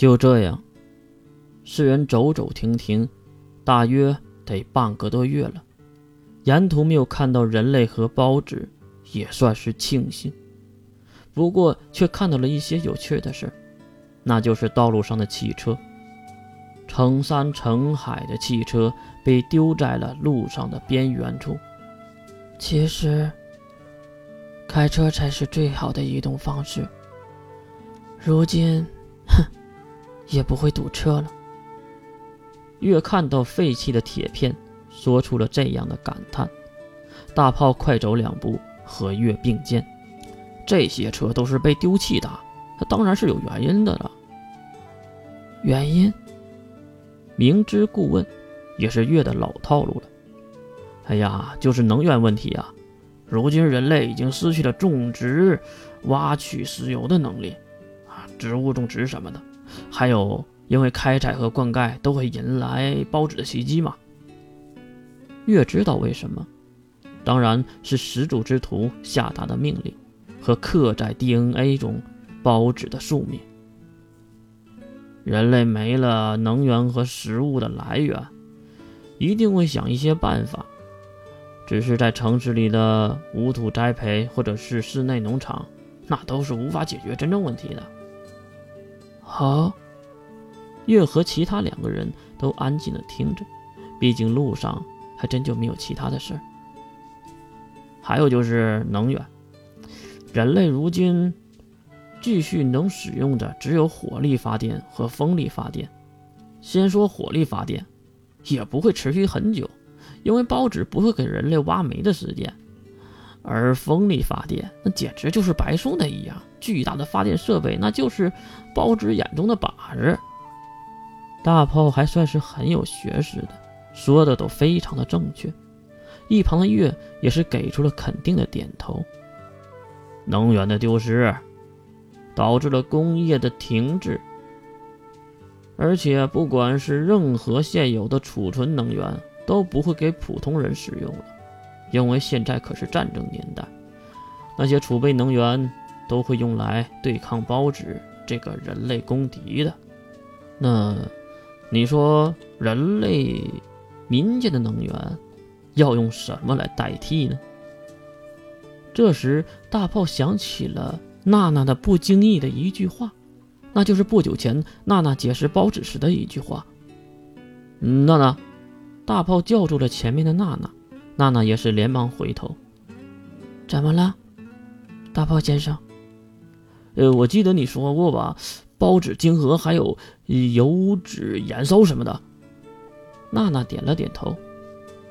就这样，四人走走停停，大约得半个多月了。沿途没有看到人类和包纸，也算是庆幸。不过，却看到了一些有趣的事那就是道路上的汽车，成山成海的汽车被丢在了路上的边缘处。其实，开车才是最好的移动方式。如今，哼，也不会堵车了。越看到废弃的铁片，说出了这样的感叹。大炮快走两步，和月并肩。这些车都是被丢弃的，它当然是有原因的了。原因？明知故问，也是月的老套路了。哎呀，就是能源问题啊！如今人类已经失去了种植、挖取石油的能力啊，植物种植什么的。还有，因为开采和灌溉都会引来孢子的袭击嘛。月知道为什么，当然是始祖之徒下达的命令。和刻在 DNA 中孢子的宿命。人类没了能源和食物的来源，一定会想一些办法。只是在城市里的无土栽培或者是室内农场，那都是无法解决真正问题的。好，月和其他两个人都安静的听着，毕竟路上还真就没有其他的事儿。还有就是能源。人类如今继续能使用的只有火力发电和风力发电。先说火力发电，也不会持续很久，因为报纸不会给人类挖煤的时间。而风力发电，那简直就是白送的一样，巨大的发电设备，那就是报纸眼中的靶子。大炮还算是很有学识的，说的都非常的正确。一旁的月也是给出了肯定的点头。能源的丢失，导致了工业的停滞，而且不管是任何现有的储存能源，都不会给普通人使用了，因为现在可是战争年代，那些储备能源都会用来对抗包纸这个人类公敌的。那，你说人类民间的能源要用什么来代替呢？这时，大炮想起了娜娜的不经意的一句话，那就是不久前娜娜解释包纸时的一句话。娜娜，大炮叫住了前面的娜娜，娜娜也是连忙回头。怎么了，大炮先生？呃，我记得你说过吧，包纸晶核还有油脂燃烧什么的。娜娜点了点头。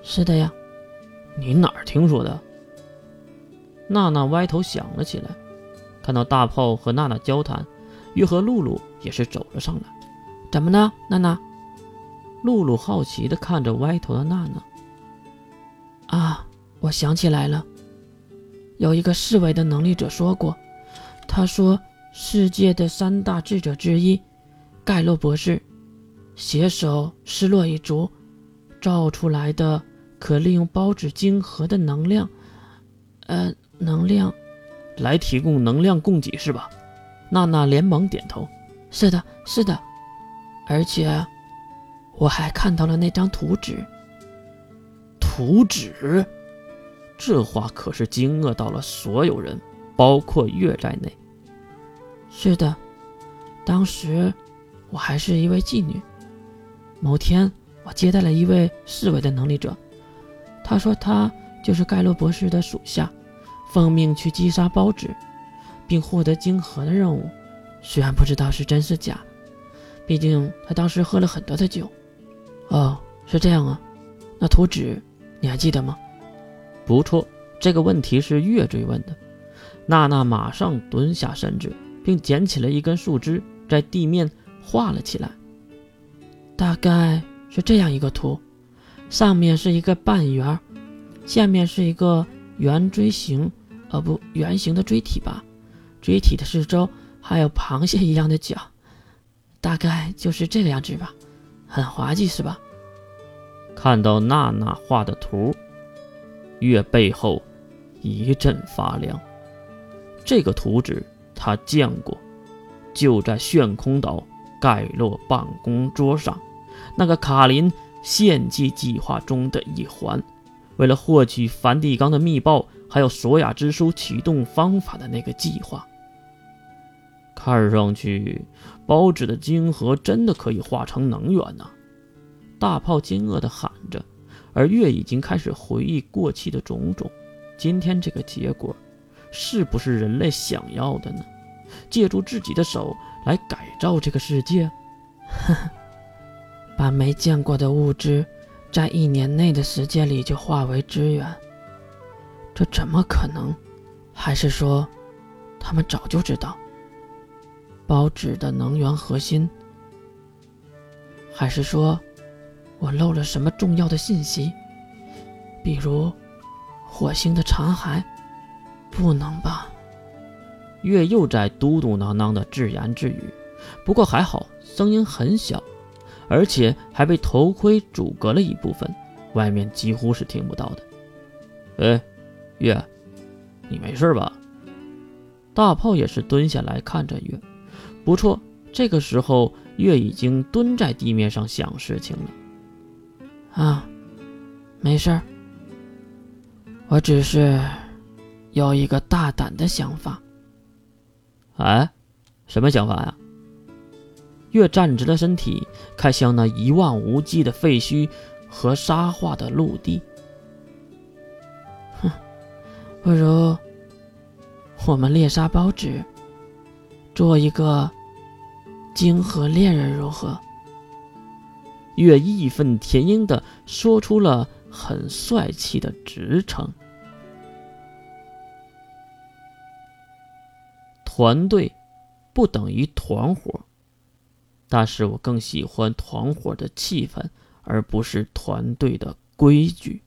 是的呀。你哪儿听说的？娜娜歪头想了起来，看到大炮和娜娜交谈，月和露露也是走了上来。怎么呢，娜娜？露露好奇地看着歪头的娜娜。啊，我想起来了，有一个侍卫的能力者说过，他说世界的三大智者之一，盖洛博士，携手失落一族，造出来的可利用孢子晶核的能量，呃。能量，来提供能量供给是吧？娜娜连忙点头。是的，是的。而且，我还看到了那张图纸。图纸？这话可是惊愕到了所有人，包括月在内。是的，当时我还是一位妓女。某天，我接待了一位侍卫的能力者，他说他就是盖洛博士的属下。奉命去击杀包纸，并获得晶核的任务，虽然不知道是真是假，毕竟他当时喝了很多的酒。哦，是这样啊，那图纸你还记得吗？不错，这个问题是月追问的。娜娜马上蹲下身子，并捡起了一根树枝，在地面画了起来。大概是这样一个图，上面是一个半圆，下面是一个圆锥形。呃不，圆形的锥体吧，锥体的四周还有螃蟹一样的脚，大概就是这个样子吧，很滑稽是吧？看到娜娜画的图，月背后一阵发凉。这个图纸他见过，就在炫空岛盖洛办公桌上那个卡林献祭计划中的一环。为了获取梵蒂冈的密报，还有索亚之书启动方法的那个计划，看上去包纸的晶核真的可以化成能源呢！大炮惊愕地喊着，而月已经开始回忆过去的种种。今天这个结果，是不是人类想要的呢？借助自己的手来改造这个世界，把没见过的物质。在一年内的时间里就化为资源，这怎么可能？还是说，他们早就知道包纸的能源核心？还是说，我漏了什么重要的信息？比如，火星的残骸？不能吧？月又在嘟嘟囔囔的自言自语，不过还好，声音很小。而且还被头盔阻隔了一部分，外面几乎是听不到的。哎，月，你没事吧？大炮也是蹲下来看着月。不错，这个时候月已经蹲在地面上想事情了。啊，没事儿，我只是有一个大胆的想法。哎，什么想法呀？月站直了身体，看向那一望无际的废墟和沙化的陆地。哼，不如我们猎杀包纸，做一个晶核猎人如何？月义愤填膺的说出了很帅气的职称。团队不等于团伙。但是我更喜欢团伙的气氛，而不是团队的规矩。